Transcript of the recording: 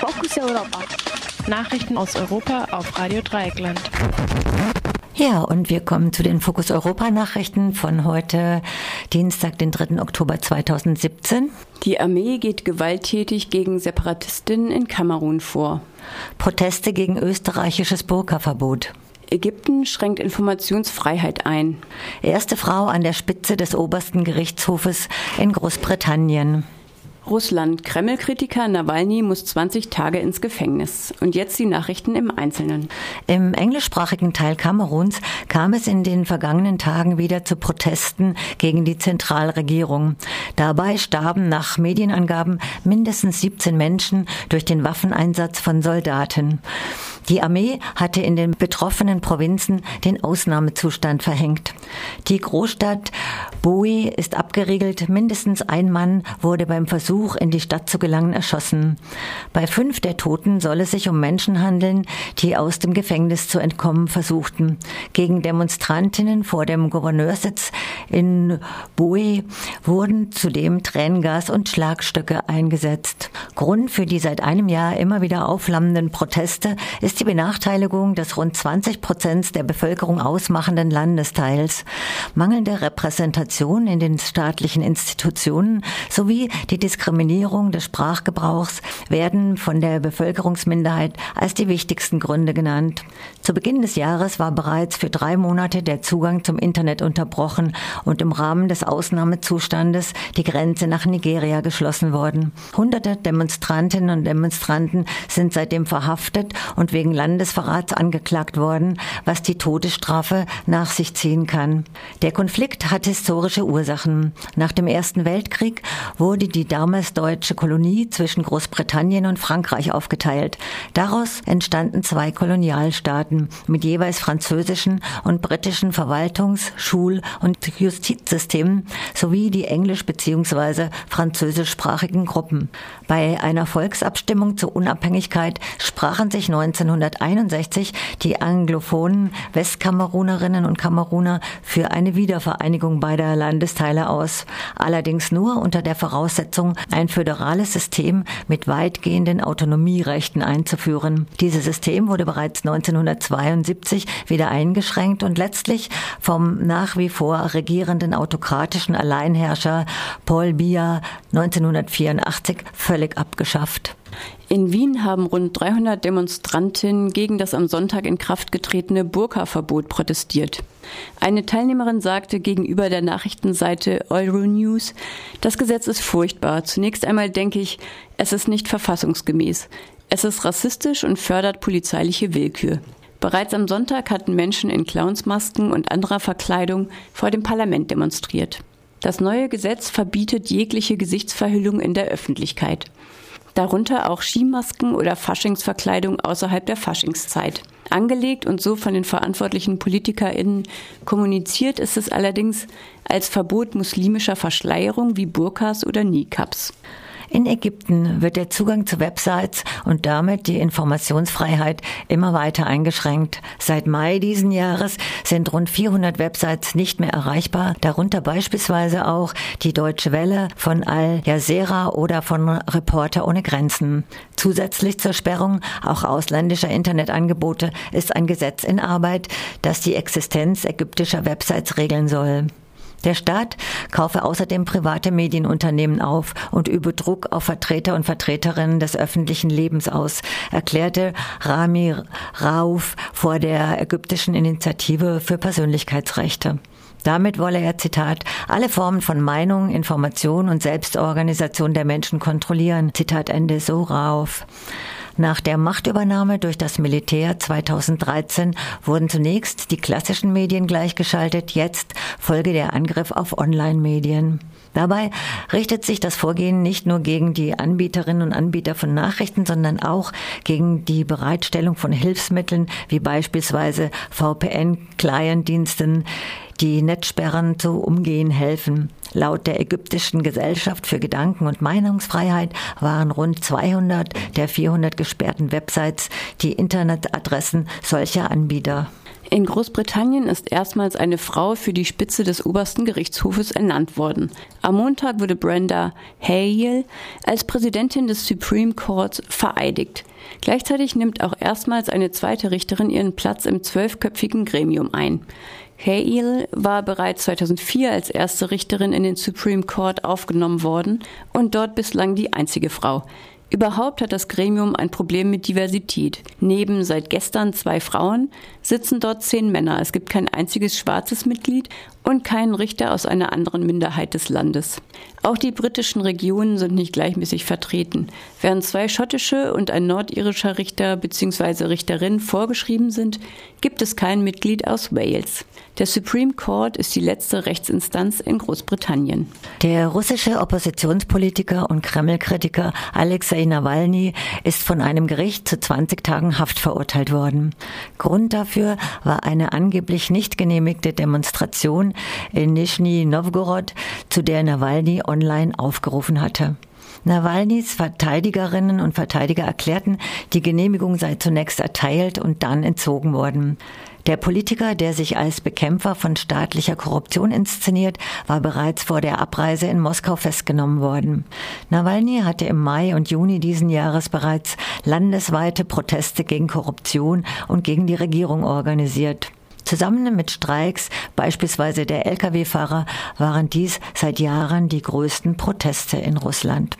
Fokus Europa. Nachrichten aus Europa auf Radio Dreieckland. Ja, und wir kommen zu den Fokus Europa Nachrichten von heute, Dienstag, den 3. Oktober 2017. Die Armee geht gewalttätig gegen Separatistinnen in Kamerun vor. Proteste gegen österreichisches Burka-Verbot. Ägypten schränkt Informationsfreiheit ein. Erste Frau an der Spitze des obersten Gerichtshofes in Großbritannien. Russland. Kreml-Kritiker Nawalny muss 20 Tage ins Gefängnis. Und jetzt die Nachrichten im Einzelnen. Im englischsprachigen Teil Kameruns kam es in den vergangenen Tagen wieder zu Protesten gegen die Zentralregierung. Dabei starben nach Medienangaben mindestens 17 Menschen durch den Waffeneinsatz von Soldaten. Die Armee hatte in den betroffenen Provinzen den Ausnahmezustand verhängt. Die Großstadt Boe ist abgeriegelt. Mindestens ein Mann wurde beim Versuch, in die Stadt zu gelangen, erschossen. Bei fünf der Toten soll es sich um Menschen handeln, die aus dem Gefängnis zu entkommen versuchten. Gegen Demonstrantinnen vor dem Gouverneurssitz in Boe wurden zudem Tränengas und Schlagstöcke eingesetzt. Grund für die seit einem Jahr immer wieder aufflammenden Proteste ist die Benachteiligung des rund 20 Prozent der Bevölkerung ausmachenden Landesteils. Mangelnde Repräsentation in den staatlichen Institutionen sowie die Diskriminierung des Sprachgebrauchs werden von der Bevölkerungsminderheit als die wichtigsten Gründe genannt. Zu Beginn des Jahres war bereits für drei Monate der Zugang zum Internet unterbrochen und im Rahmen des Ausnahmezustandes die Grenze nach Nigeria geschlossen worden. Hunderte Demonstrantinnen und Demonstranten sind seitdem verhaftet und wegen Landesverrats angeklagt worden, was die Todesstrafe nach sich ziehen kann. Der Konflikt hat historisch historische Ursachen. Nach dem Ersten Weltkrieg wurde die damals deutsche Kolonie zwischen Großbritannien und Frankreich aufgeteilt. Daraus entstanden zwei Kolonialstaaten mit jeweils französischen und britischen Verwaltungs-, Schul- und Justizsystemen sowie die englisch- bzw. französischsprachigen Gruppen. Bei einer Volksabstimmung zur Unabhängigkeit sprachen sich 1961 die anglophonen Westkamerunerinnen und Kameruner für eine Wiedervereinigung beider Landesteile aus, allerdings nur unter der Voraussetzung, ein föderales System mit weitgehenden Autonomierechten einzuführen. Dieses System wurde bereits 1972 wieder eingeschränkt und letztlich vom nach wie vor regierenden autokratischen Alleinherrscher Paul Biya 1984 völlig abgeschafft. In Wien haben rund 300 Demonstrantinnen gegen das am Sonntag in Kraft getretene Burka-Verbot protestiert. Eine Teilnehmerin sagte gegenüber der Nachrichtenseite Euronews, das Gesetz ist furchtbar. Zunächst einmal denke ich, es ist nicht verfassungsgemäß. Es ist rassistisch und fördert polizeiliche Willkür. Bereits am Sonntag hatten Menschen in Clownsmasken und anderer Verkleidung vor dem Parlament demonstriert. Das neue Gesetz verbietet jegliche Gesichtsverhüllung in der Öffentlichkeit darunter auch Skimasken oder Faschingsverkleidung außerhalb der Faschingszeit. Angelegt und so von den verantwortlichen PolitikerInnen kommuniziert ist es allerdings als Verbot muslimischer Verschleierung wie Burkas oder Niqabs. In Ägypten wird der Zugang zu Websites und damit die Informationsfreiheit immer weiter eingeschränkt. Seit Mai diesen Jahres sind rund 400 Websites nicht mehr erreichbar, darunter beispielsweise auch die Deutsche Welle von Al Jazeera oder von Reporter ohne Grenzen. Zusätzlich zur Sperrung auch ausländischer Internetangebote ist ein Gesetz in Arbeit, das die Existenz ägyptischer Websites regeln soll. Der Staat kaufe außerdem private Medienunternehmen auf und übe Druck auf Vertreter und Vertreterinnen des öffentlichen Lebens aus, erklärte Rami Rauf vor der ägyptischen Initiative für Persönlichkeitsrechte. Damit wolle er, Zitat, alle Formen von Meinung, Information und Selbstorganisation der Menschen kontrollieren. Zitat Ende so Rauf. Nach der Machtübernahme durch das Militär 2013 wurden zunächst die klassischen Medien gleichgeschaltet, jetzt folge der Angriff auf Online-Medien. Dabei richtet sich das Vorgehen nicht nur gegen die Anbieterinnen und Anbieter von Nachrichten, sondern auch gegen die Bereitstellung von Hilfsmitteln wie beispielsweise VPN-Client-Diensten, die Netzsperren zu umgehen helfen. Laut der ägyptischen Gesellschaft für Gedanken- und Meinungsfreiheit waren rund 200 der 400 gesperrten Websites die Internetadressen solcher Anbieter. In Großbritannien ist erstmals eine Frau für die Spitze des obersten Gerichtshofes ernannt worden. Am Montag wurde Brenda Hale als Präsidentin des Supreme Court vereidigt. Gleichzeitig nimmt auch erstmals eine zweite Richterin ihren Platz im zwölfköpfigen Gremium ein. Hale war bereits 2004 als erste Richterin in den Supreme Court aufgenommen worden und dort bislang die einzige Frau. Überhaupt hat das Gremium ein Problem mit Diversität. Neben seit gestern zwei Frauen sitzen dort zehn Männer. Es gibt kein einziges schwarzes Mitglied und keinen Richter aus einer anderen Minderheit des Landes. Auch die britischen Regionen sind nicht gleichmäßig vertreten. Während zwei schottische und ein nordirischer Richter bzw. Richterin vorgeschrieben sind, gibt es kein Mitglied aus Wales. Der Supreme Court ist die letzte Rechtsinstanz in Großbritannien. Der russische Oppositionspolitiker und Kreml-Kritiker Alexei Nawalny ist von einem Gericht zu 20 Tagen Haft verurteilt worden. Grund dafür war eine angeblich nicht genehmigte Demonstration in Nischni Novgorod, zu der Nawalny online aufgerufen hatte. Nawalnys Verteidigerinnen und Verteidiger erklärten, die Genehmigung sei zunächst erteilt und dann entzogen worden. Der Politiker, der sich als Bekämpfer von staatlicher Korruption inszeniert, war bereits vor der Abreise in Moskau festgenommen worden. Nawalny hatte im Mai und Juni diesen Jahres bereits landesweite Proteste gegen Korruption und gegen die Regierung organisiert. Zusammen mit Streiks, beispielsweise der Lkw-Fahrer, waren dies seit Jahren die größten Proteste in Russland.